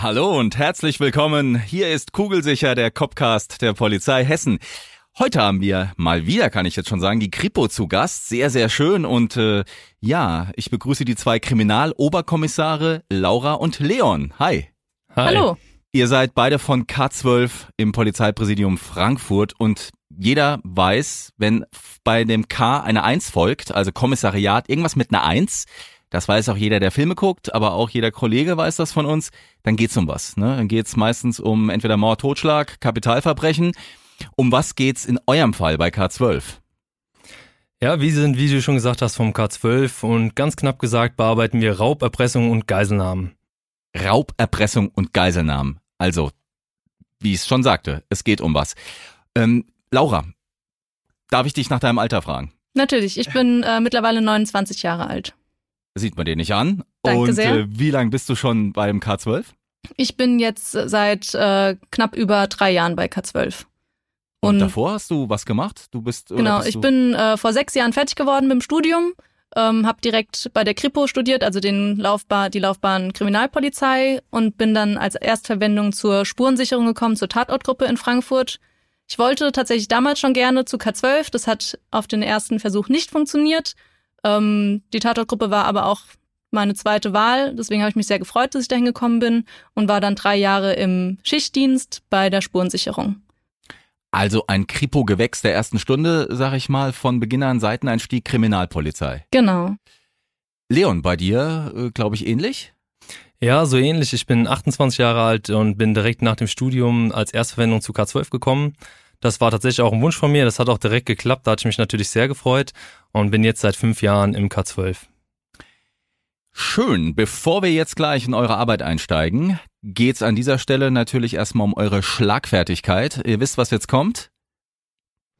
Hallo und herzlich willkommen. Hier ist Kugelsicher, der Copcast der Polizei Hessen. Heute haben wir mal wieder, kann ich jetzt schon sagen, die Kripo zu Gast. Sehr, sehr schön. Und äh, ja, ich begrüße die zwei Kriminaloberkommissare Laura und Leon. Hi. Hi. Hallo. Ihr seid beide von K12 im Polizeipräsidium Frankfurt und jeder weiß, wenn bei dem K eine Eins folgt, also Kommissariat, irgendwas mit einer Eins, das weiß auch jeder, der Filme guckt, aber auch jeder Kollege weiß das von uns, dann geht's um was. Ne? Dann geht's meistens um entweder Mord, Totschlag, Kapitalverbrechen. Um was geht's in eurem Fall bei K12? Ja, wir sind, wie du schon gesagt hast, vom K12 und ganz knapp gesagt bearbeiten wir Raub, Erpressung und Geiselnahmen. Raub, Erpressung und Geiselnahmen. Also, wie ich es schon sagte, es geht um was. Ähm, Laura, darf ich dich nach deinem Alter fragen? Natürlich, ich bin äh, mittlerweile 29 Jahre alt. Sieht man dir nicht an. Danke und sehr. Äh, wie lange bist du schon beim K12? Ich bin jetzt seit äh, knapp über drei Jahren bei K12. Und, Und davor hast du was gemacht? Du bist genau, bist ich bin äh, vor sechs Jahren fertig geworden mit dem Studium, ähm, habe direkt bei der Kripo studiert, also den Laufbahn, die Laufbahn Kriminalpolizei und bin dann als Erstverwendung zur Spurensicherung gekommen, zur Tatortgruppe in Frankfurt. Ich wollte tatsächlich damals schon gerne zu K12, das hat auf den ersten Versuch nicht funktioniert. Ähm, die Tatortgruppe war aber auch meine zweite Wahl, deswegen habe ich mich sehr gefreut, dass ich dahin gekommen bin und war dann drei Jahre im Schichtdienst bei der Spurensicherung. Also ein Kripo-Gewächs der ersten Stunde, sag ich mal, von Beginn an Seiteneinstieg Kriminalpolizei. Genau. Leon, bei dir, äh, glaube ich, ähnlich? Ja, so ähnlich. Ich bin 28 Jahre alt und bin direkt nach dem Studium als Erstverwendung zu K12 gekommen. Das war tatsächlich auch ein Wunsch von mir. Das hat auch direkt geklappt. Da hatte ich mich natürlich sehr gefreut und bin jetzt seit fünf Jahren im K12. Schön. Bevor wir jetzt gleich in eure Arbeit einsteigen, geht's an dieser Stelle natürlich erstmal um eure Schlagfertigkeit. Ihr wisst, was jetzt kommt?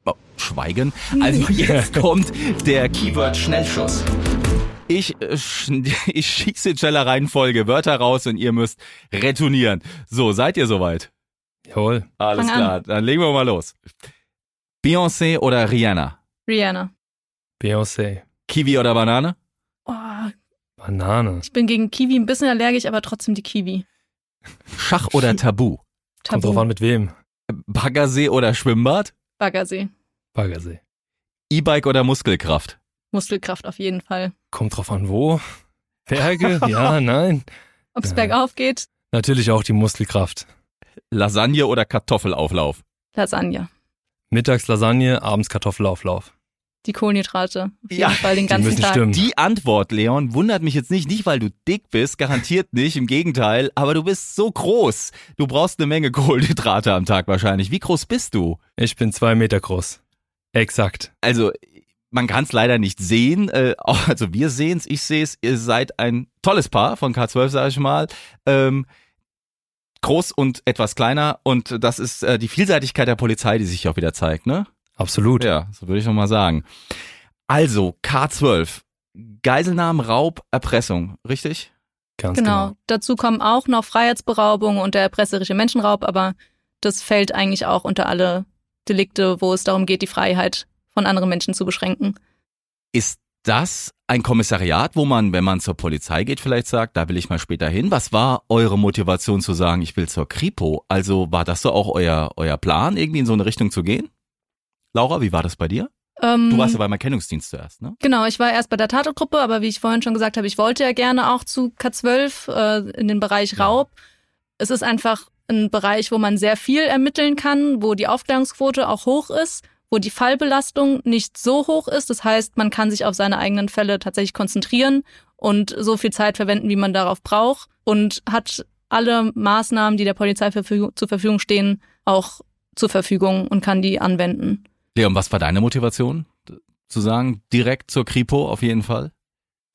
Oh, schweigen. Also jetzt kommt der Keyword-Schnellschuss. Ich, äh, ich schieße in schneller Reihenfolge Wörter raus und ihr müsst retournieren. So, seid ihr soweit? Jawohl. Alles Fang an. klar, dann legen wir mal los. Beyoncé oder Rihanna? Rihanna. Beyoncé. Kiwi oder Banane? Oh, Banane. ich bin gegen Kiwi ein bisschen allergisch, aber trotzdem die Kiwi. Schach oder Tabu? Kommt drauf an, mit wem. Baggersee oder Schwimmbad? Baggersee. Baggersee. E-Bike oder Muskelkraft? Muskelkraft auf jeden Fall. Kommt drauf an, wo. Berge? ja, nein. Ob es Ja. bergauf geht, Natürlich auch die Muskelkraft. Lasagne oder Kartoffelauflauf? Lasagne. Mittags Lasagne, abends Kartoffelauflauf. Die Kohlenhydrate. Auf jeden Ja, Fall den die ganzen müssen Tag. stimmen. Die Antwort, Leon, wundert mich jetzt nicht, nicht weil du dick bist, garantiert nicht, im Gegenteil, aber du bist so groß. Du brauchst eine Menge Kohlenhydrate am Tag wahrscheinlich. Wie groß bist du? Ich bin zwei Meter groß. Exakt. Also, man kann es leider nicht sehen. Äh, also wir sehen es, ich sehe es. Ihr seid ein tolles Paar von K12, sage ich mal. Ähm, groß und etwas kleiner und das ist äh, die Vielseitigkeit der Polizei, die sich auch wieder zeigt, ne? Absolut. Ja, so würde ich noch mal sagen. Also, K12. Geiselnahmen, Raub, Erpressung, richtig? Ganz Genau. genau. Dazu kommen auch noch Freiheitsberaubung und der erpresserische Menschenraub, aber das fällt eigentlich auch unter alle Delikte, wo es darum geht, die Freiheit von anderen Menschen zu beschränken. Ist das ein Kommissariat, wo man, wenn man zur Polizei geht, vielleicht sagt, da will ich mal später hin? Was war eure Motivation zu sagen, ich will zur Kripo? Also war das so auch euer, euer Plan, irgendwie in so eine Richtung zu gehen? Laura, wie war das bei dir? Ähm, Du warst ja beim Erkennungsdienst zuerst, ne? Genau, ich war erst bei der Tatortgruppe, aber wie ich vorhin schon gesagt habe, ich wollte ja gerne auch zu K12 äh, in den Bereich Ja. Raub. Es ist einfach ein Bereich, wo man sehr viel ermitteln kann, wo die Aufklärungsquote auch hoch ist, wo die Fallbelastung nicht so hoch ist. Das heißt, man kann sich auf seine eigenen Fälle tatsächlich konzentrieren und so viel Zeit verwenden, wie man darauf braucht und hat alle Maßnahmen, die der Polizei zur Verfügung stehen, auch zur Verfügung und kann die anwenden. Leon, was war deine Motivation? Zu sagen, direkt zur Kripo auf jeden Fall?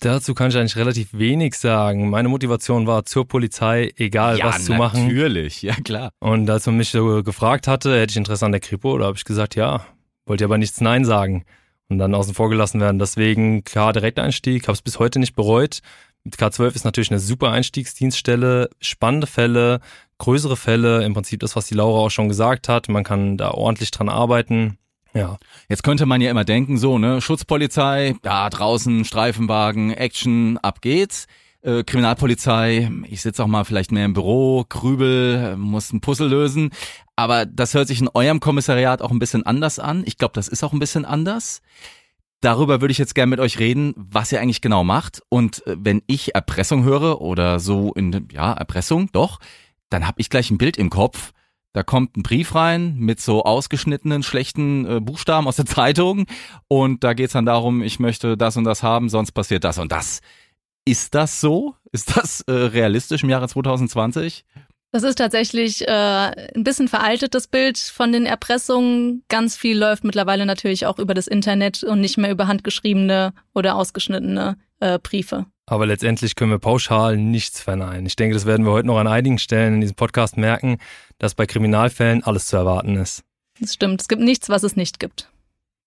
Dazu kann ich eigentlich relativ wenig sagen. Meine Motivation war zur Polizei, egal ja, was zu machen. Natürlich, ja klar. Und als man mich so gefragt hatte, hätte ich Interesse an der Kripo, da habe ich gesagt, ja, wollte aber nichts Nein sagen und dann außen vor gelassen werden. Deswegen klar Direkteinstieg, habe es bis heute nicht bereut. Mit K12 ist natürlich eine super Einstiegsdienststelle, spannende Fälle, größere Fälle, im Prinzip das, was die Laura auch schon gesagt hat. Man kann da ordentlich dran arbeiten. Ja. Jetzt könnte man ja immer denken, so, ne, Schutzpolizei, da draußen Streifenwagen, Action, ab geht's. Äh, Kriminalpolizei, ich sitze auch mal vielleicht mehr im Büro, grübel, muss ein Puzzle lösen. Aber das hört sich in eurem Kommissariat auch ein bisschen anders an. Ich glaube, das ist auch ein bisschen anders. Darüber würde ich jetzt gerne mit euch reden, was ihr eigentlich genau macht. Und äh, wenn ich Erpressung höre oder so in, ja, Erpressung, doch, dann habe ich gleich ein Bild im Kopf. Da kommt ein Brief rein mit so ausgeschnittenen schlechten äh, Buchstaben aus der Zeitung und da geht's dann darum, ich möchte das und das haben, sonst passiert das und das. Ist das so? Ist das äh, realistisch im Jahre 2020? Das ist tatsächlich äh, ein bisschen veraltetes Bild von den Erpressungen. Ganz viel läuft mittlerweile natürlich auch über das Internet und nicht mehr über handgeschriebene oder ausgeschnittene äh, Briefe. Aber letztendlich können wir pauschal nichts verneinen. Ich denke, das werden wir heute noch an einigen Stellen in diesem Podcast merken, dass bei Kriminalfällen alles zu erwarten ist. Das stimmt. Es gibt nichts, was es nicht gibt.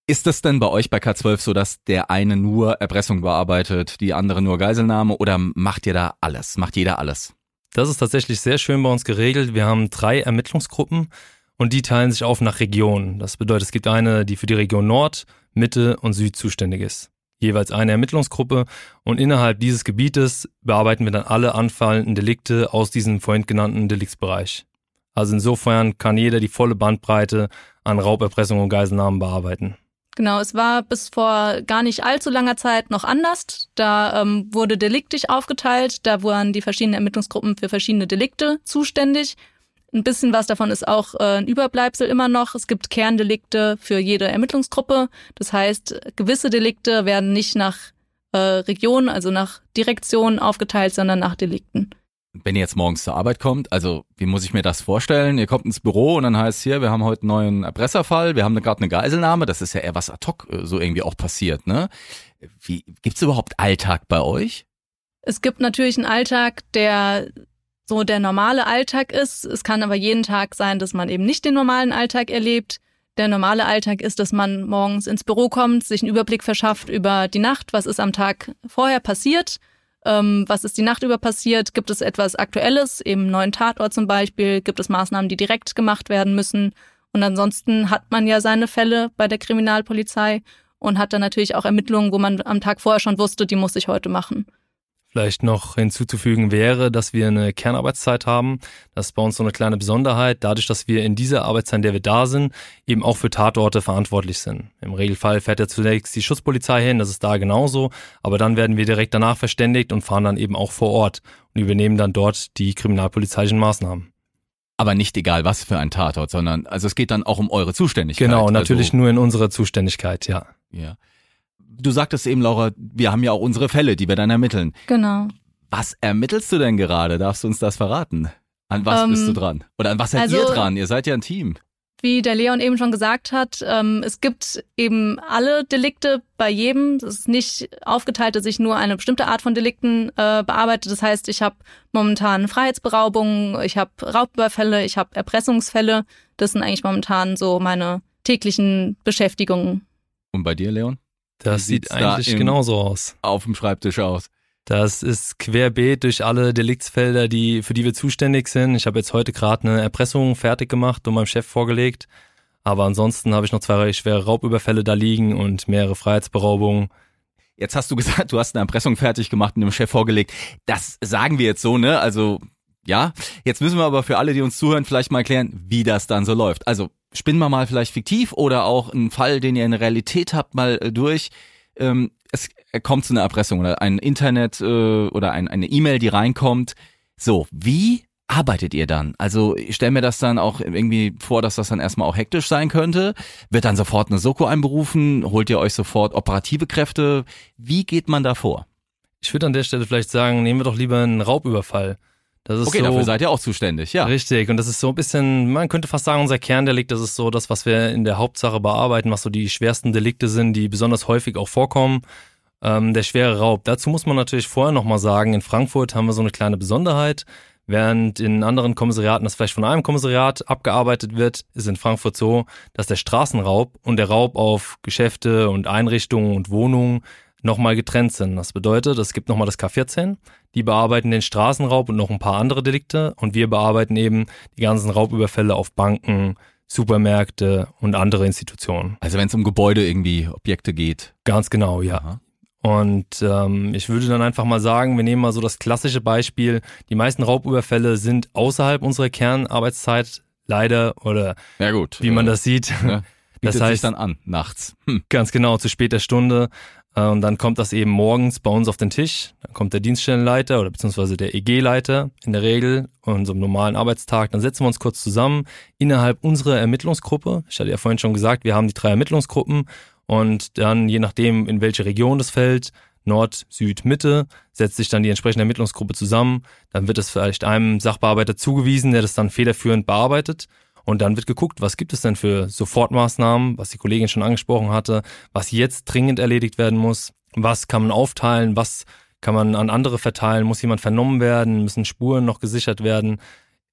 Ist das denn bei euch bei K12 so, dass der eine nur Erpressung bearbeitet, die andere nur Geiselnahme oder macht ihr da alles? Macht jeder alles? Das ist tatsächlich sehr schön bei uns geregelt. Wir haben drei Ermittlungsgruppen und die teilen sich auf nach Regionen. Das bedeutet, es gibt eine, die für die Region Nord, Mitte und Süd zuständig ist. Jeweils eine Ermittlungsgruppe und innerhalb dieses Gebietes bearbeiten wir dann alle anfallenden Delikte aus diesem vorhin genannten Deliktsbereich. Also insofern kann jeder die volle Bandbreite an Rauberpressung und Geiselnahmen bearbeiten. Genau, es war bis vor gar nicht allzu langer Zeit noch anders. Da ähm, wurde deliktisch aufgeteilt. Da waren die verschiedenen Ermittlungsgruppen für verschiedene Delikte zuständig. Ein bisschen was davon ist auch äh, ein Überbleibsel immer noch. Es gibt Kerndelikte für jede Ermittlungsgruppe. Das heißt, gewisse Delikte werden nicht nach äh, Region, also nach Direktion aufgeteilt, sondern nach Delikten wenn ihr jetzt morgens zur Arbeit kommt, also wie muss ich mir das vorstellen? Ihr kommt ins Büro und dann heißt hier, wir haben heute einen neuen Erpresserfall, wir haben gerade eine Geiselnahme, das ist ja eher was ad hoc äh, so irgendwie auch passiert, ne? Wie gibt's überhaupt Alltag bei euch? Es gibt natürlich einen Alltag, der so der normale Alltag ist. Es kann aber jeden Tag sein, dass man eben nicht den normalen Alltag erlebt. Der normale Alltag ist, dass man morgens ins Büro kommt, sich einen Überblick verschafft über die Nacht, was ist am Tag vorher passiert ähm, was ist die Nacht über passiert? Gibt es etwas Aktuelles, eben neuen Tatort zum Beispiel? Gibt es Maßnahmen, die direkt gemacht werden müssen? Und ansonsten hat man ja seine Fälle bei der Kriminalpolizei und hat dann natürlich auch Ermittlungen, wo man am Tag vorher schon wusste, die muss ich heute machen. Vielleicht noch hinzuzufügen wäre, dass wir eine Kernarbeitszeit haben. Das ist bei uns so eine kleine Besonderheit, dadurch, dass wir in dieser Arbeitszeit, in der wir da sind, eben auch für Tatorte verantwortlich sind. Im Regelfall fährt ja zunächst die Schutzpolizei hin, das ist da genauso, aber dann werden wir direkt danach verständigt und fahren dann eben auch vor Ort und übernehmen dann dort die kriminalpolizeilichen Maßnahmen. Aber nicht egal was für ein Tatort, sondern also es geht dann auch um eure Zuständigkeit. Genau, natürlich also, nur in unserer Zuständigkeit, ja. Ja du sagtest eben, Laura, wir haben ja auch unsere Fälle, die wir dann ermitteln. Genau. Was ermittelst du denn gerade? Darfst du uns das verraten? An was ähm, bist du ähm, dran? Oder an was seid also, ihr dran? Ihr seid ja ein Team. Wie der Leon eben schon gesagt hat, ähm, es gibt eben alle Delikte bei jedem. Es ist nicht aufgeteilt, dass ich nur eine bestimmte Art von Delikten äh, bearbeite. Das heißt, ich habe momentan Freiheitsberaubungen, ich habe Raubüberfälle, ich habe Erpressungsfälle. Das sind eigentlich momentan so meine täglichen Beschäftigungen. Und bei dir, Leon? Das sieht eigentlich da genauso aus. Auf dem Schreibtisch aus. Das ist querbeet durch alle Deliktsfelder, die, für die wir zuständig sind. Ich habe jetzt heute gerade eine Erpressung fertig gemacht und meinem Chef vorgelegt. Aber ansonsten habe ich noch zwei schwere Raubüberfälle da liegen und mehrere Freiheitsberaubungen. Jetzt hast du gesagt, du hast eine Erpressung fertig gemacht und dem Chef vorgelegt. Das sagen wir jetzt so, ne? Also, ja. Jetzt müssen wir aber für alle, die uns zuhören, vielleicht mal erklären, wie das dann so läuft. Also, spinnen wir mal vielleicht fiktiv oder auch einen Fall, den ihr in der Realität habt, mal äh, durch. Ähm, es kommt zu einer Erpressung oder ein Internet äh, oder ein, eine E-Mail, die reinkommt. So, wie arbeitet ihr dann? Also ich stelle mir das dann auch irgendwie vor, dass das dann erstmal auch hektisch sein könnte. Wird dann sofort eine Soko einberufen? Holt ihr euch sofort operative Kräfte? Wie geht man da vor? Ich würde an der Stelle vielleicht sagen, nehmen wir doch lieber einen Raubüberfall. Das ist okay, so, dafür seid ihr auch zuständig, ja. Richtig, und das ist so ein bisschen, man könnte fast sagen, unser Kerndelikt, das ist so das, was wir in der Hauptsache bearbeiten, was so die schwersten Delikte sind, die besonders häufig auch vorkommen. Ähm, der schwere Raub. Dazu muss man natürlich vorher nochmal sagen, in Frankfurt haben wir so eine kleine Besonderheit. Während in anderen Kommissariaten das vielleicht von einem Kommissariat abgearbeitet wird, ist in Frankfurt so, dass der Straßenraub und der Raub auf Geschäfte und Einrichtungen und Wohnungen nochmal getrennt sind. Das bedeutet, es gibt nochmal das K14, die bearbeiten den Straßenraub und noch ein paar andere Delikte und wir bearbeiten eben die ganzen Raubüberfälle auf Banken, Supermärkte und andere Institutionen. Also wenn es um Gebäude irgendwie, Objekte geht. Ganz genau, ja. Aha. Und ähm, ich würde dann einfach mal sagen, wir nehmen mal so das klassische Beispiel. Die meisten Raubüberfälle sind außerhalb unserer Kernarbeitszeit, leider, oder Ja gut. wie man das sieht. Ne? Das Bietet sich heißt, dann an, nachts. Hm. ganz genau, zu später Stunde. Äh, Und dann kommt das eben morgens bei uns auf den Tisch. Dann kommt der Dienststellenleiter oder beziehungsweise der EG-Leiter in der Regel an so normalen Arbeitstag. Dann setzen wir uns kurz zusammen innerhalb unserer Ermittlungsgruppe. Ich hatte ja vorhin schon gesagt, wir haben die drei Ermittlungsgruppen und dann, je nachdem, in welche Region das fällt, Nord, Süd, Mitte, setzt sich dann die entsprechende Ermittlungsgruppe zusammen. Dann wird es vielleicht einem Sachbearbeiter zugewiesen, der das dann federführend bearbeitet. Und dann wird geguckt, was gibt es denn für Sofortmaßnahmen, was die Kollegin schon angesprochen hatte, was jetzt dringend erledigt werden muss, was kann man aufteilen, was kann man an andere verteilen, muss jemand vernommen werden, müssen Spuren noch gesichert werden.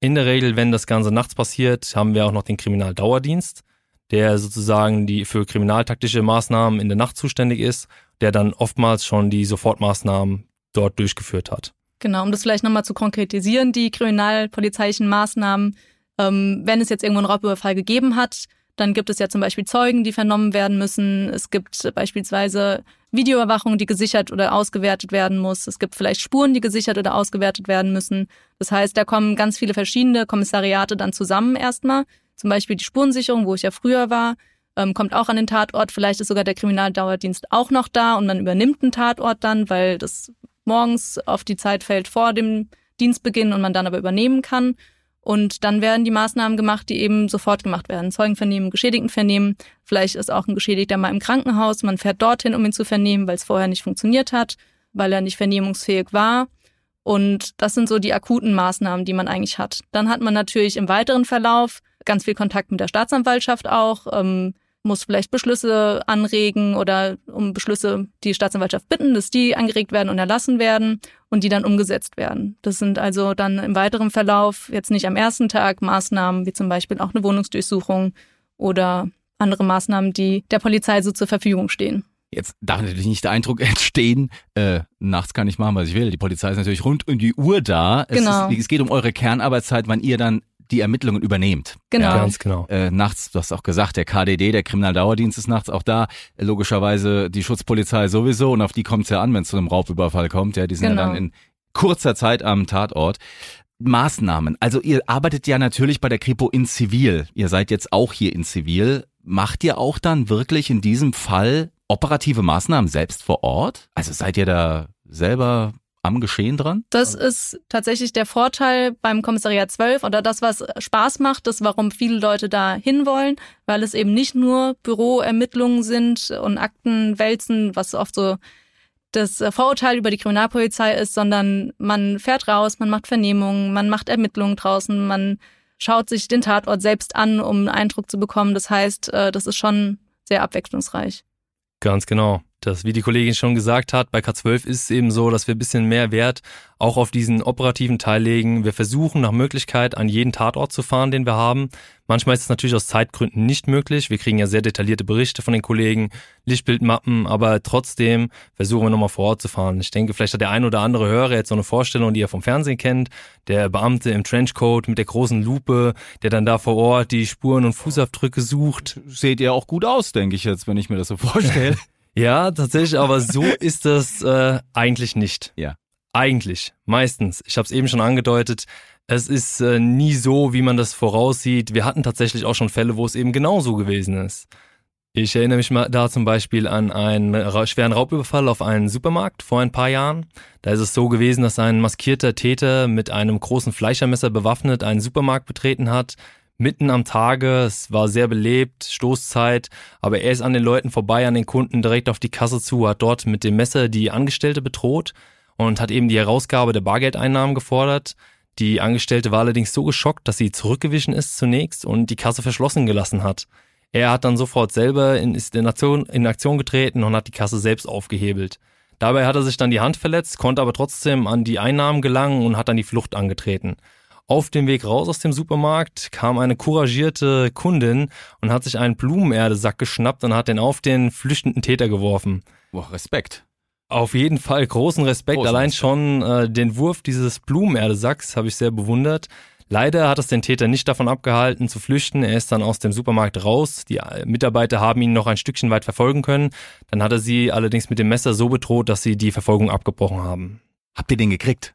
In der Regel, wenn das Ganze nachts passiert, haben wir auch noch den Kriminaldauerdienst, der sozusagen die für kriminaltaktische Maßnahmen in der Nacht zuständig ist, der dann oftmals schon die Sofortmaßnahmen dort durchgeführt hat. Genau, um das vielleicht nochmal zu konkretisieren, die kriminalpolizeilichen Maßnahmen, ähm, wenn es jetzt irgendwo einen Raubüberfall gegeben hat, dann gibt es ja zum Beispiel Zeugen, die vernommen werden müssen. Es gibt beispielsweise Videoüberwachung, die gesichert oder ausgewertet werden muss. Es gibt vielleicht Spuren, die gesichert oder ausgewertet werden müssen. Das heißt, da kommen ganz viele verschiedene Kommissariate dann zusammen erstmal. Zum Beispiel die Spurensicherung, wo ich ja früher war, ähm, kommt auch an den Tatort. Vielleicht ist sogar der Kriminaldauerdienst auch noch da und man übernimmt einen Tatort dann, weil das morgens auf die Zeit fällt vor dem Dienstbeginn und man dann aber übernehmen kann. Und dann werden die Maßnahmen gemacht, die eben sofort gemacht werden. Zeugen vernehmen, Geschädigten vernehmen. Vielleicht ist auch ein Geschädigter mal im Krankenhaus. Man fährt dorthin, um ihn zu vernehmen, weil es vorher nicht funktioniert hat, weil er nicht vernehmungsfähig war. Und das sind so die akuten Maßnahmen, die man eigentlich hat. Dann hat man natürlich im weiteren Verlauf ganz viel Kontakt mit der Staatsanwaltschaft auch, ähm, muss vielleicht Beschlüsse anregen oder um Beschlüsse die Staatsanwaltschaft bitten, dass die angeregt werden und erlassen werden und die dann umgesetzt werden. Das sind also dann im weiteren Verlauf jetzt nicht am ersten Tag Maßnahmen wie zum Beispiel auch eine Wohnungsdurchsuchung oder andere Maßnahmen, die der Polizei so zur Verfügung stehen. Jetzt darf natürlich nicht der Eindruck entstehen, äh, nachts kann ich machen, was ich will. Die Polizei ist natürlich rund um die Uhr da. Es, Genau. ist, es geht um eure Kernarbeitszeit, wann ihr dann die Ermittlungen übernehmt. Genau. Ja, Ganz genau. äh, nachts, du hast auch gesagt, der KDD, der Kriminaldauerdienst ist nachts auch da. Äh, Logischerweise die Schutzpolizei sowieso und auf die kommt es ja an, wenn es zu einem Raubüberfall kommt. Ja, die sind ja Genau. dann in kurzer Zeit am Tatort. Maßnahmen. Also ihr arbeitet ja natürlich bei der Kripo in Zivil. Ihr seid jetzt auch hier in Zivil. Macht ihr auch dann wirklich in diesem Fall operative Maßnahmen selbst vor Ort? Also seid ihr da selber am Geschehen dran? Das ist tatsächlich der Vorteil beim Kommissariat 12 oder das, was Spaß macht, das, warum viele Leute da hinwollen, weil es eben nicht nur Büroermittlungen sind und Aktenwälzen, was oft so das Vorurteil über die Kriminalpolizei ist, sondern man fährt raus, man macht Vernehmungen, man macht Ermittlungen draußen, man schaut sich den Tatort selbst an, um einen Eindruck zu bekommen. Das heißt, äh, das ist schon sehr abwechslungsreich. Ganz genau. Das, wie die Kollegin schon gesagt hat, bei K12 ist es eben so, dass wir ein bisschen mehr Wert auch auf diesen operativen Teil legen. Wir versuchen nach Möglichkeit an jeden Tatort zu fahren, den wir haben. Manchmal ist es natürlich aus Zeitgründen nicht möglich. Wir kriegen ja sehr detaillierte Berichte von den Kollegen, Lichtbildmappen, aber trotzdem versuchen wir nochmal vor Ort zu fahren. Ich denke, vielleicht hat der ein oder andere Hörer jetzt so eine Vorstellung, die er vom Fernsehen kennt. Der Beamte im Trenchcoat mit der großen Lupe, der dann da vor Ort die Spuren und Fußabdrücke sucht. Seht ihr auch gut aus, denke ich jetzt, wenn ich mir das so vorstelle. Ja, tatsächlich, aber so ist das äh, eigentlich nicht. Ja. Eigentlich, meistens. Ich habe es eben schon angedeutet. Es ist äh, nie so, wie man das voraussieht. Wir hatten tatsächlich auch schon Fälle, wo es eben genauso gewesen ist. Ich erinnere mich mal da zum Beispiel an einen schweren Raubüberfall auf einen Supermarkt vor ein paar Jahren. Da ist es so gewesen, dass ein maskierter Täter mit einem großen Fleischermesser bewaffnet einen Supermarkt betreten hat. Mitten am Tage, es war sehr belebt, Stoßzeit, aber er ist an den Leuten vorbei, an den Kunden direkt auf die Kasse zu, hat dort mit dem Messer die Angestellte bedroht und hat eben die Herausgabe der Bargeldeinnahmen gefordert. Die Angestellte war allerdings so geschockt, dass sie zurückgewichen ist zunächst und die Kasse verschlossen gelassen hat. Er hat dann sofort selber in, ist in, Aktion, in Aktion getreten und hat die Kasse selbst aufgehebelt. Dabei hat er sich dann die Hand verletzt, konnte aber trotzdem an die Einnahmen gelangen und hat dann die Flucht angetreten. Auf dem Weg raus aus dem Supermarkt kam eine couragierte Kundin und hat sich einen Blumenerdesack geschnappt und hat den auf den flüchtenden Täter geworfen. Boah, Respekt. Auf jeden Fall großen Respekt. Großen Allein Respekt. schon äh, den Wurf dieses Blumenerdesacks habe ich sehr bewundert. Leider hat es den Täter nicht davon abgehalten zu flüchten. Er ist dann aus dem Supermarkt raus. Die äh, Mitarbeiter haben ihn noch ein Stückchen weit verfolgen können. Dann hat er sie allerdings mit dem Messer so bedroht, dass sie die Verfolgung abgebrochen haben. Habt ihr den gekriegt?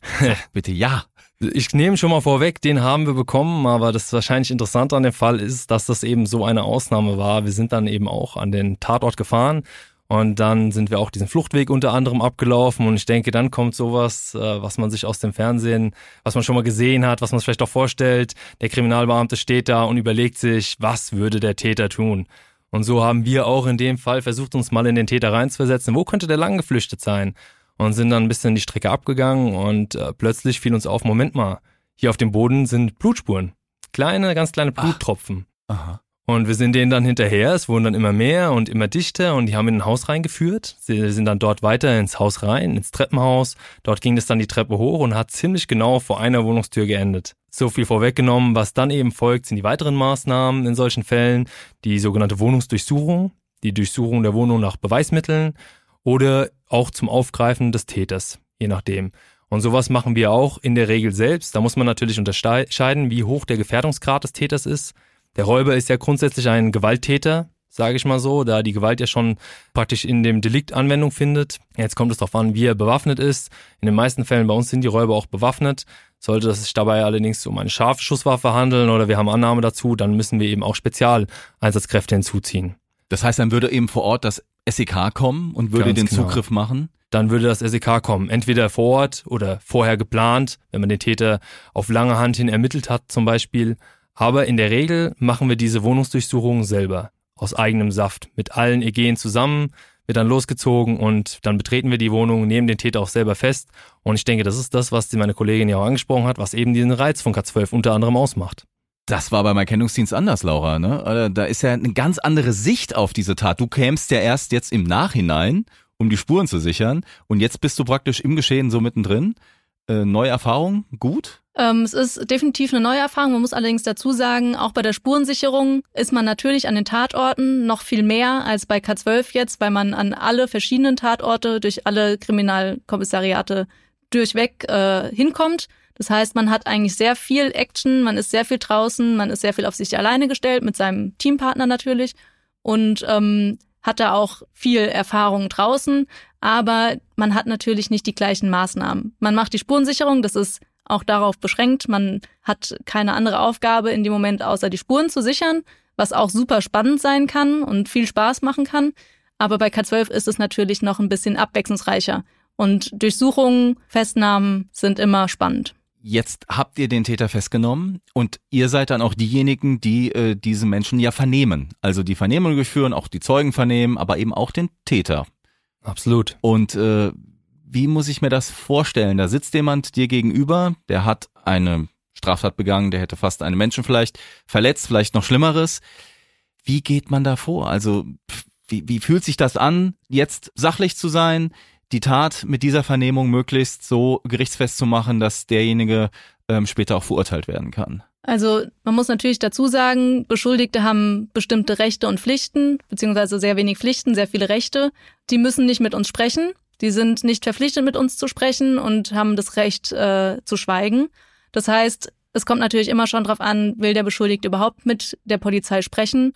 Bitte ja. Ich nehme schon mal vorweg, den haben wir bekommen, aber das wahrscheinlich Interessante an dem Fall ist, dass das eben so eine Ausnahme war. Wir sind dann eben auch an den Tatort gefahren und dann sind wir auch diesen Fluchtweg unter anderem abgelaufen und ich denke, dann kommt sowas, äh, was man sich aus dem Fernsehen, was man schon mal gesehen hat, was man sich vielleicht auch vorstellt. Der Kriminalbeamte steht da und überlegt sich, was würde der Täter tun? Und so haben wir auch in dem Fall versucht, uns mal in den Täter reinzuversetzen. Wo könnte der lang geflüchtet sein? Und sind dann ein bisschen die Strecke abgegangen und äh, plötzlich fiel uns auf, Moment mal, hier auf dem Boden sind Blutspuren. Kleine, ganz kleine Bluttropfen. Aha. Und wir sind denen dann hinterher, es wurden dann immer mehr und immer dichter und die haben in ein Haus reingeführt. Sie sind dann dort weiter ins Haus rein, ins Treppenhaus. Dort ging es dann die Treppe hoch und hat ziemlich genau vor einer Wohnungstür geendet. So viel vorweggenommen, was dann eben folgt, sind die weiteren Maßnahmen in solchen Fällen, die sogenannte Wohnungsdurchsuchung, die Durchsuchung der Wohnung nach Beweismitteln oder auch zum Aufgreifen des Täters, je nachdem. Und sowas machen wir auch in der Regel selbst. Da muss man natürlich unterscheiden, wie hoch der Gefährdungsgrad des Täters ist. Der Räuber ist ja grundsätzlich ein Gewalttäter, sage ich mal so, da die Gewalt ja schon praktisch in dem Delikt Anwendung findet. Jetzt kommt es darauf an, wie er bewaffnet ist. In den meisten Fällen bei uns sind die Räuber auch bewaffnet. Sollte es sich dabei allerdings um eine scharfe Schusswaffe handeln oder wir haben Annahme dazu, dann müssen wir eben auch Spezialeinsatzkräfte hinzuziehen. Das heißt, dann würde eben vor Ort das SEK kommen und würde Ganz den genau. Zugriff machen. dann würde das SEK kommen. Entweder vor Ort oder vorher geplant, wenn man den Täter auf lange Hand hin ermittelt hat zum Beispiel. Aber in der Regel machen wir diese Wohnungsdurchsuchung selber, aus eigenem Saft, mit allen Egen zusammen, wird dann losgezogen und dann betreten wir die Wohnung, nehmen den Täter auch selber fest. Und ich denke, das ist das, was die meine Kollegin ja auch angesprochen hat, was eben diesen Reiz von K12 unter anderem ausmacht. Das war beim Erkennungsdienst anders, Laura. Ne? Äh, Da ist ja eine ganz andere Sicht auf diese Tat. Du kämst ja erst jetzt im Nachhinein, um die Spuren zu sichern. Und jetzt bist du praktisch im Geschehen so mittendrin. Äh, neue Erfahrung, gut. Ähm, es ist definitiv eine neue Erfahrung. Man muss allerdings dazu sagen, auch bei der Spurensicherung ist man natürlich an den Tatorten noch viel mehr als bei K12 jetzt, weil man an alle verschiedenen Tatorte durch alle Kriminalkommissariate durchweg äh, hinkommt. Das heißt, man hat eigentlich sehr viel Action, man ist sehr viel draußen, man ist sehr viel auf sich alleine gestellt, mit seinem Teampartner natürlich und ähm, hat da auch viel Erfahrung draußen, aber man hat natürlich nicht die gleichen Maßnahmen. Man macht die Spurensicherung, das ist auch darauf beschränkt. Man hat keine andere Aufgabe in dem Moment, außer die Spuren zu sichern, was auch super spannend sein kann und viel Spaß machen kann. Aber bei K12 ist es natürlich noch ein bisschen abwechslungsreicher. Und Durchsuchungen, Festnahmen sind immer spannend. Jetzt habt ihr den Täter festgenommen und ihr seid dann auch diejenigen, die äh, diese Menschen ja vernehmen. Also die Vernehmung durchführen, auch die Zeugen vernehmen, aber eben auch den Täter. Absolut. Und äh, wie muss ich mir das vorstellen? Da sitzt jemand dir gegenüber, der hat eine Straftat begangen, der hätte fast einen Menschen vielleicht verletzt, vielleicht noch Schlimmeres. Wie geht man da vor? Also wie, wie fühlt sich das an, jetzt sachlich zu sein, die Tat mit dieser Vernehmung möglichst so gerichtsfest zu machen, dass derjenige ähm, später auch verurteilt werden kann? Also man muss natürlich dazu sagen, Beschuldigte haben bestimmte Rechte und Pflichten, beziehungsweise sehr wenig Pflichten, sehr viele Rechte. Die müssen nicht mit uns sprechen. Die sind nicht verpflichtet, mit uns zu sprechen und haben das Recht äh, zu schweigen. Das heißt, es kommt natürlich immer schon darauf an, will der Beschuldigte überhaupt mit der Polizei sprechen.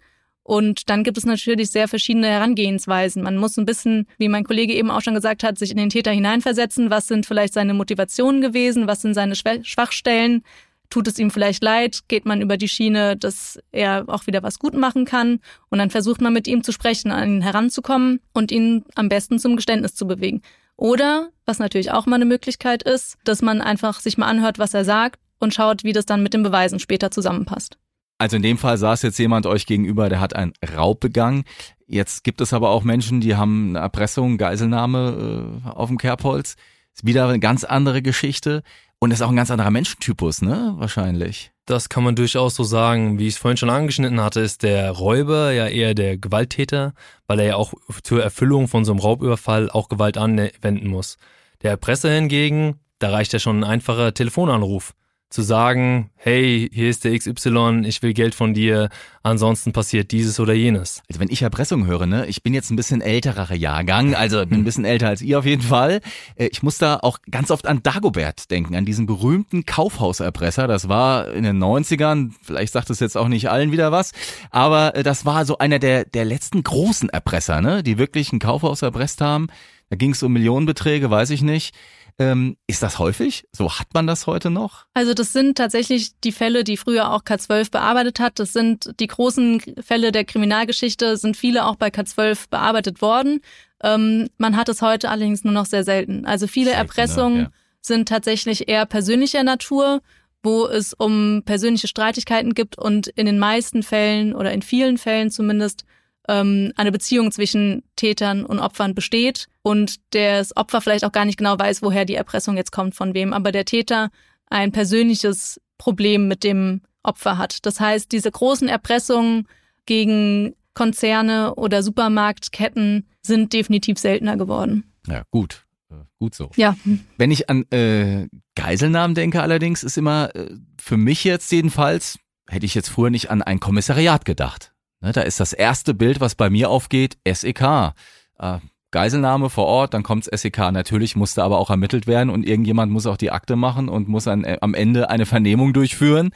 Und dann gibt es natürlich sehr verschiedene Herangehensweisen. Man muss ein bisschen, wie mein Kollege eben auch schon gesagt hat, sich in den Täter hineinversetzen. Was sind vielleicht seine Motivationen gewesen? Was sind seine Schwachstellen? Tut es ihm vielleicht leid? Geht man über die Schiene, dass er auch wieder was gut machen kann? Und dann versucht man mit ihm zu sprechen, an ihn heranzukommen und ihn am besten zum Geständnis zu bewegen. Oder, was natürlich auch mal eine Möglichkeit ist, dass man einfach sich mal anhört, was er sagt und schaut, wie das dann mit den Beweisen später zusammenpasst. Also in dem Fall saß jetzt jemand euch gegenüber, der hat einen Raub begangen. Jetzt gibt es aber auch Menschen, die haben eine Erpressung, Geiselnahme äh, auf dem Kerbholz. Ist wieder eine ganz andere Geschichte und ist auch ein ganz anderer Menschentypus, ne? Wahrscheinlich. Das kann man durchaus so sagen. Wie ich es vorhin schon angeschnitten hatte, ist der Räuber ja eher der Gewalttäter, weil er ja auch zur Erfüllung von so einem Raubüberfall auch Gewalt anwenden muss. Der Erpresser hingegen, da reicht ja schon ein einfacher Telefonanruf zu sagen, hey, hier ist der XY, ich will Geld von dir, ansonsten passiert dieses oder jenes. Also wenn ich Erpressung höre, ne, ich bin jetzt ein bisschen älterer Jahrgang, also bin ein bisschen älter als ihr auf jeden Fall. Äh, ich muss da auch ganz oft an Dagobert denken, an diesen berühmten Kaufhauserpresser. Das war in den 90ern, vielleicht sagt es jetzt auch nicht allen wieder was, aber äh, das war so einer der, der letzten großen Erpresser, ne, die wirklich ein Kaufhaus erpresst haben. Da ging es um Millionenbeträge, weiß ich nicht. Ähm, ist das häufig? So hat man das heute noch? Also das sind tatsächlich die Fälle, die früher auch K12 bearbeitet hat. Das sind die großen Fälle der Kriminalgeschichte, sind viele auch bei K12 bearbeitet worden. Ähm, man hat es heute allerdings nur noch sehr selten. Also viele Seltener, Erpressungen ja. sind tatsächlich eher persönlicher Natur, wo es um persönliche Streitigkeiten gibt und in den meisten Fällen oder in vielen Fällen zumindest ähm, eine Beziehung zwischen Tätern und Opfern besteht und das Opfer vielleicht auch gar nicht genau weiß, woher die Erpressung jetzt kommt, von wem, aber der Täter ein persönliches Problem mit dem Opfer hat. Das heißt, diese großen Erpressungen gegen Konzerne oder Supermarktketten sind definitiv seltener geworden. Ja, gut. Äh, gut so. Ja. Wenn ich an äh, Geiselnahmen denke, allerdings ist immer äh, für mich jetzt jedenfalls, hätte ich jetzt früher nicht an ein Kommissariat gedacht. Ne, da ist das erste Bild, was bei mir aufgeht, SEK. Äh, Geiselnahme vor Ort, dann kommt's SEK. Natürlich musste aber auch ermittelt werden und irgendjemand muss auch die Akte machen und muss an, äh, am Ende eine Vernehmung durchführen.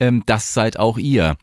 Ähm, das seid auch ihr.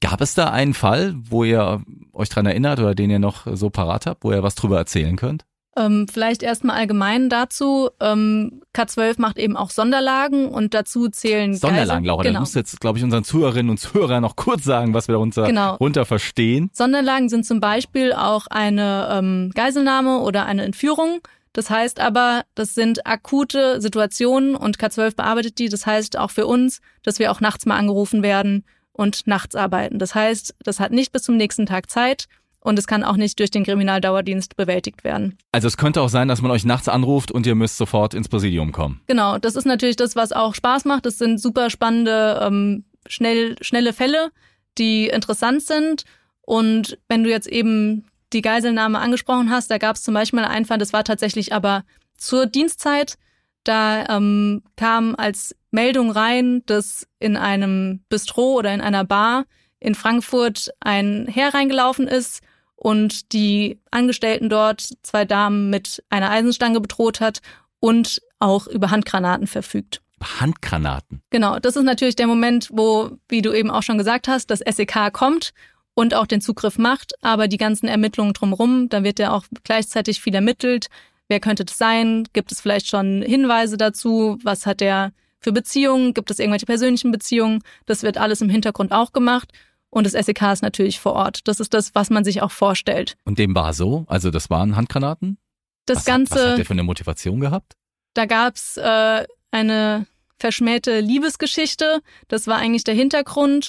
Gab es da einen Fall, wo ihr euch dran erinnert oder den ihr noch so parat habt, wo ihr was drüber erzählen könnt? Ähm, vielleicht erstmal allgemein dazu. Ähm, K12 macht eben auch Sonderlagen und dazu zählen Sonderlagen, Laura. Genau. Da musst du jetzt, glaube ich, unseren Zuhörerinnen und Zuhörern noch kurz sagen, was wir darunter genau. runter verstehen. Sonderlagen sind zum Beispiel auch eine ähm, Geiselnahme oder eine Entführung. Das heißt aber, das sind akute Situationen und K12 bearbeitet die. Das heißt auch für uns, dass wir auch nachts mal angerufen werden und nachts arbeiten. Das heißt, das hat nicht bis zum nächsten Tag Zeit und es kann auch nicht durch den Kriminaldauerdienst bewältigt werden. Also es könnte auch sein, dass man euch nachts anruft und ihr müsst sofort ins Präsidium kommen. Genau, das ist natürlich das, was auch Spaß macht. Das sind super spannende, ähm, schnell, schnelle Fälle, die interessant sind. Und wenn du jetzt eben die Geiselnahme angesprochen hast, da gab es zum Beispiel einen Fall, das war tatsächlich aber zur Dienstzeit. Da ähm, kam als Meldung rein, dass in einem Bistro oder in einer Bar in Frankfurt ein Herr reingelaufen ist und die Angestellten dort zwei Damen mit einer Eisenstange bedroht hat und auch über Handgranaten verfügt. Handgranaten. Genau, das ist natürlich der Moment, wo, wie du eben auch schon gesagt hast, das SEK kommt und auch den Zugriff macht, aber die ganzen Ermittlungen drumherum, da wird ja auch gleichzeitig viel ermittelt. Wer könnte das sein? Gibt es vielleicht schon Hinweise dazu? Was hat der für Beziehungen? Gibt es irgendwelche persönlichen Beziehungen? Das wird alles im Hintergrund auch gemacht. Und das SEK ist natürlich vor Ort. Das ist das, was man sich auch vorstellt. Und dem war so? Also das waren Handgranaten? Das was Ganze. Hat, was hat der für eine Motivation gehabt? Da gab's äh, eine verschmähte Liebesgeschichte. Das war eigentlich der Hintergrund.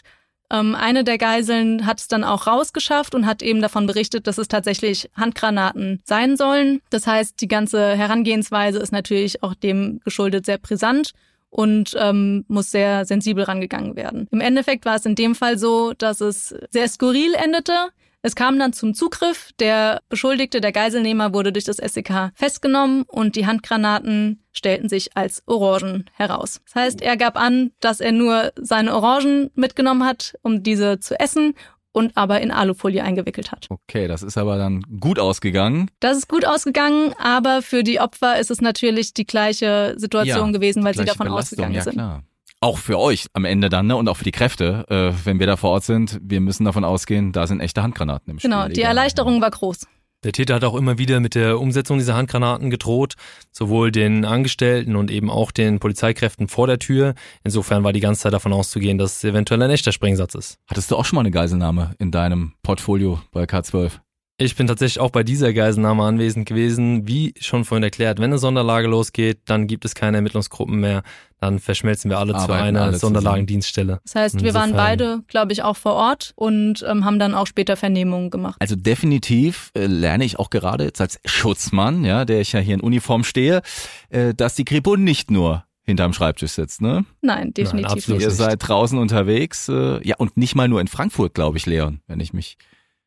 Ähm, eine der Geiseln hat es dann auch rausgeschafft und hat eben davon berichtet, dass es tatsächlich Handgranaten sein sollen. Das heißt, die ganze Herangehensweise ist natürlich auch dem geschuldet sehr brisant und ähm, muss sehr sensibel rangegangen werden. Im Endeffekt war es in dem Fall so, dass es sehr skurril endete. Es kam dann zum Zugriff. Der Beschuldigte, der Geiselnehmer, wurde durch das SEK festgenommen und die Handgranaten stellten sich als Orangen heraus. Das heißt, er gab an, dass er nur seine Orangen mitgenommen hat, um diese zu essen und aber in Alufolie eingewickelt hat. Okay, das ist aber dann gut ausgegangen. Das ist gut ausgegangen, aber für die Opfer ist es natürlich die gleiche Situation ja, gewesen, weil sie davon Belastung, ausgegangen ja, sind. Klar. Auch für euch am Ende dann, ne? Und auch für die Kräfte, äh, wenn wir da vor Ort sind, wir müssen davon ausgehen, da sind echte Handgranaten im Spiel. Genau, die Erleichterung war groß. Der Täter hat auch immer wieder mit der Umsetzung dieser Handgranaten gedroht, sowohl den Angestellten und eben auch den Polizeikräften vor der Tür. Insofern war die ganze Zeit davon auszugehen, dass es eventuell ein echter Sprengsatz ist. Hattest du auch schon mal eine Geiselnahme in deinem Portfolio bei K12? Ich bin tatsächlich auch bei dieser Geiselnahme anwesend gewesen. Wie schon vorhin erklärt, wenn eine Sonderlage losgeht, dann gibt es keine Ermittlungsgruppen mehr. Dann verschmelzen wir alle Arbeiten zu einer alle Sonderlagendienststelle. Das heißt, wir waren beide, glaube ich, auch vor Ort und ähm, haben dann auch später Vernehmungen gemacht. Also definitiv äh, lerne ich auch gerade jetzt als Schutzmann, ja, der ich ja hier in Uniform stehe, äh, dass die Kripo nicht nur hinterm Schreibtisch sitzt, ne? Nein, definitiv Nein. Ihr nicht. seid draußen unterwegs, äh, ja, und nicht mal nur in Frankfurt, glaube ich, Leon, wenn ich mich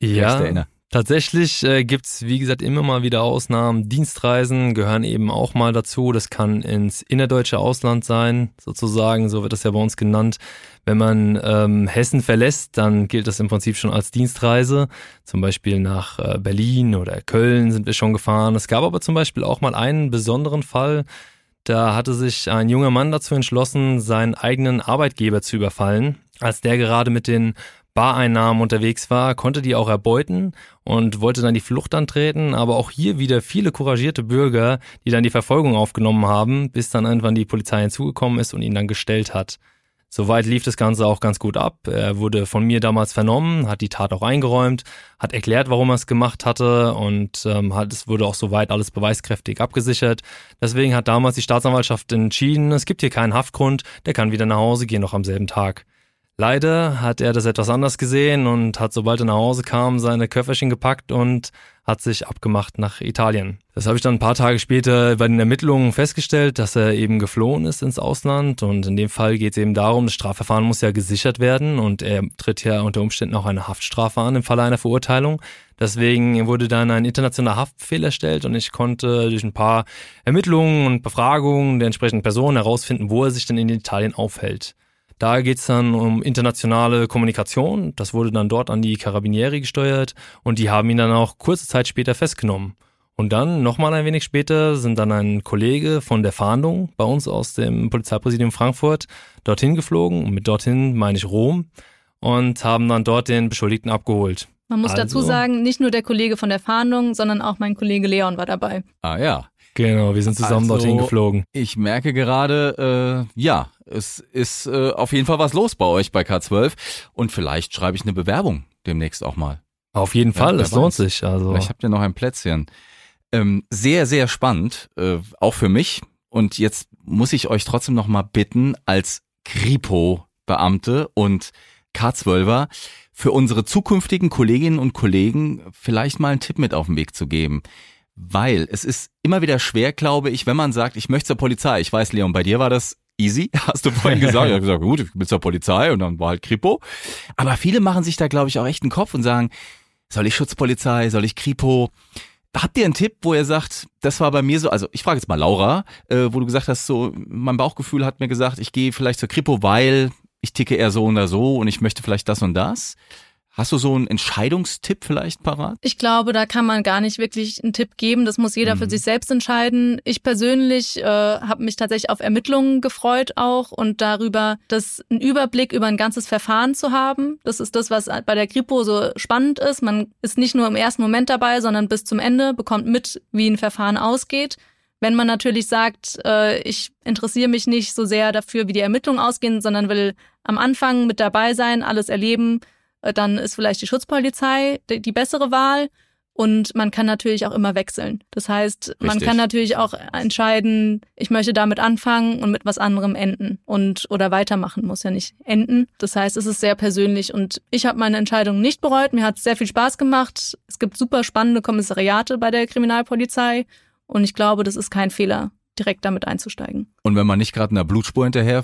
recht Ja, erinnere. Tatsächlich äh, gibt's wie gesagt, immer mal wieder Ausnahmen. Dienstreisen gehören eben auch mal dazu. Das kann ins innerdeutsche Ausland sein, sozusagen, so wird das ja bei uns genannt. Wenn man ähm, Hessen verlässt, dann gilt das im Prinzip schon als Dienstreise. Zum Beispiel nach äh, Berlin oder Köln sind wir schon gefahren. Es gab aber zum Beispiel auch mal einen besonderen Fall. Da hatte sich ein junger Mann dazu entschlossen, seinen eigenen Arbeitgeber zu überfallen. Als der gerade mit den Bareinnahmen unterwegs war, konnte die auch erbeuten und wollte dann die Flucht antreten, aber auch hier wieder viele couragierte Bürger, die dann die Verfolgung aufgenommen haben, bis dann irgendwann die Polizei hinzugekommen ist und ihn dann gestellt hat. Soweit lief das Ganze auch ganz gut ab. Er wurde von mir damals vernommen, hat die Tat auch eingeräumt, hat erklärt, warum er es gemacht hatte und ähm, hat, es wurde auch soweit alles beweiskräftig abgesichert. Deswegen hat damals die Staatsanwaltschaft entschieden, es gibt hier keinen Haftgrund, der kann wieder nach Hause gehen, noch am selben Tag. Leider hat er das etwas anders gesehen und hat, sobald er nach Hause kam, seine Köfferchen gepackt und hat sich abgemacht nach Italien. Das habe ich dann ein paar Tage später bei den Ermittlungen festgestellt, dass er eben geflohen ist ins Ausland und in dem Fall geht es eben darum, das Strafverfahren muss ja gesichert werden und er tritt ja unter Umständen auch eine Haftstrafe an im Falle einer Verurteilung. Deswegen wurde dann ein internationaler Haftbefehl erstellt und ich konnte durch ein paar Ermittlungen und Befragungen der entsprechenden Personen herausfinden, wo er sich denn in Italien aufhält. Da geht's dann um internationale Kommunikation. Das wurde dann dort an die Carabinieri gesteuert und die haben ihn dann auch kurze Zeit später festgenommen. Und dann, nochmal ein wenig später, sind dann ein Kollege von der Fahndung bei uns aus dem Polizeipräsidium Frankfurt dorthin geflogen. Und mit dorthin meine ich Rom. Und haben dann dort den Beschuldigten abgeholt. Man muss dazu Also- sagen, nicht nur der Kollege von der Fahndung, sondern auch mein Kollege Leon war dabei. Ah ja. Genau, wir sind zusammen Also- dorthin geflogen. Ich merke gerade, äh, ja, es ist äh, auf jeden Fall was los bei euch bei K12 und vielleicht schreibe ich eine Bewerbung demnächst auch mal. Auf jeden Ja, Fall, es lohnt sich. Also Vielleicht habt ihr noch ein Plätzchen. Ähm, sehr, sehr spannend, äh, auch für mich. Und jetzt muss ich euch trotzdem noch mal bitten, als Kripo-Beamte und K12er für unsere zukünftigen Kolleginnen und Kollegen vielleicht mal einen Tipp mit auf den Weg zu geben. Weil es ist immer wieder schwer, glaube ich, wenn man sagt, ich möchte zur Polizei. Ich weiß, Leon, bei dir war das easy, hast du vorhin gesagt. Ich habe gesagt, gut, ich bin zur Polizei und dann war halt Kripo. Aber viele machen sich da, glaube ich, auch echt einen Kopf und sagen, soll ich Schutzpolizei, soll ich Kripo? Habt ihr einen Tipp, wo ihr sagt, das war bei mir so, also ich frage jetzt mal Laura, äh, wo du gesagt hast, so mein Bauchgefühl hat mir gesagt, ich gehe vielleicht zur Kripo, weil ich ticke eher so oder so und ich möchte vielleicht das und das. Hast du so einen Entscheidungstipp vielleicht parat? Ich glaube, da kann man gar nicht wirklich einen Tipp geben. Das muss jeder für Mhm. sich selbst entscheiden. Ich persönlich äh, habe mich tatsächlich auf Ermittlungen gefreut auch und darüber, das einen Überblick über ein ganzes Verfahren zu haben. Das ist das, was bei der Kripo so spannend ist. Man ist nicht nur im ersten Moment dabei, sondern bis zum Ende bekommt mit, wie ein Verfahren ausgeht. Wenn man natürlich sagt, äh, ich interessiere mich nicht so sehr dafür, wie die Ermittlungen ausgehen, sondern will am Anfang mit dabei sein, alles erleben, dann ist vielleicht die Schutzpolizei die, die bessere Wahl. Und man kann natürlich auch immer wechseln. Das heißt, man Richtig. kann natürlich auch entscheiden, ich möchte damit anfangen und mit was anderem enden und oder weitermachen, muss ja nicht enden. Das heißt, es ist sehr persönlich und ich habe meine Entscheidung nicht bereut. Mir hat es sehr viel Spaß gemacht. Es gibt super spannende Kommissariate bei der Kriminalpolizei und ich glaube, das ist kein Fehler, direkt damit einzusteigen. Und wenn man nicht gerade einer Blutspur hinterher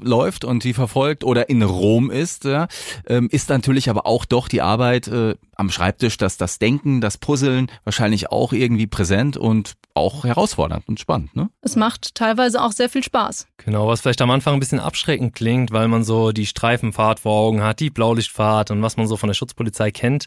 läuft und die verfolgt oder in Rom ist, ja, ähm, ist natürlich aber auch doch die Arbeit äh, am Schreibtisch, dass das Denken, das Puzzeln wahrscheinlich auch irgendwie präsent und auch herausfordernd und spannend, ne? Es macht teilweise auch sehr viel Spaß. Genau, was vielleicht am Anfang ein bisschen abschreckend klingt, weil man so die Streifenfahrt vor Augen hat, die Blaulichtfahrt und was man so von der Schutzpolizei kennt.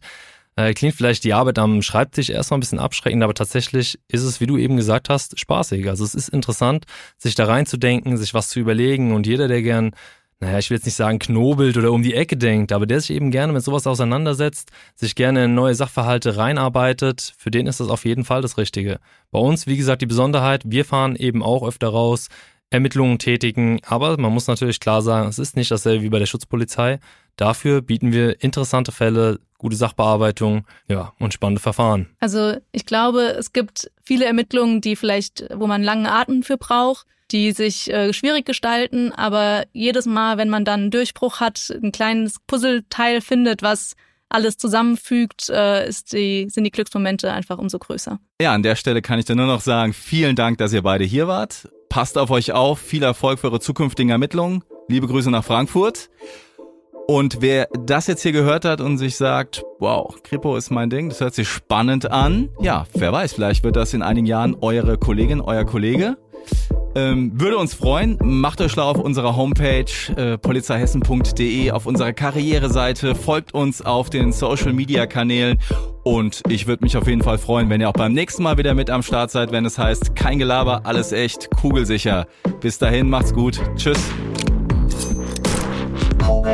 Äh, klingt vielleicht die Arbeit am Schreibtisch erstmal ein bisschen abschreckend, aber tatsächlich ist es, wie du eben gesagt hast, spaßig. Also es ist interessant, sich da reinzudenken, sich was zu überlegen und jeder, der gern, naja, ich will jetzt nicht sagen knobelt oder um die Ecke denkt, aber der sich eben gerne mit sowas auseinandersetzt, sich gerne in neue Sachverhalte reinarbeitet, für den ist das auf jeden Fall das Richtige. Bei uns, wie gesagt, die Besonderheit, wir fahren eben auch öfter raus, Ermittlungen tätigen, aber man muss natürlich klar sagen, es ist nicht dasselbe wie bei der Schutzpolizei. Dafür bieten wir interessante Fälle, gute Sachbearbeitung, ja, und spannende Verfahren. Also ich glaube, es gibt viele Ermittlungen, die vielleicht, wo man langen Atem für braucht, die sich äh, schwierig gestalten, aber jedes Mal, wenn man dann einen Durchbruch hat, ein kleines Puzzleteil findet, was alles zusammenfügt, äh, ist die, sind die Glücksmomente einfach umso größer. Ja, an der Stelle kann ich dir nur noch sagen, vielen Dank, dass ihr beide hier wart. passt auf euch auf, viel Erfolg für eure zukünftigen Ermittlungen. Liebe Grüße nach Frankfurt. Und wer das jetzt hier gehört hat und sich sagt, wow, Kripo ist mein Ding, das hört sich spannend an, ja, wer weiß, vielleicht wird das in einigen Jahren eure Kollegin, euer Kollege. Ähm, würde uns freuen. Macht euch schlau auf unserer Homepage äh, polizeihessen.de, auf unserer Karriereseite, folgt uns auf den Social Media Kanälen und ich würde mich auf jeden Fall freuen, wenn ihr auch beim nächsten Mal wieder mit am Start seid, wenn es heißt, kein Gelaber, alles echt, kugelsicher. Bis dahin, macht's gut. Tschüss.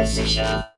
Kugelsicher.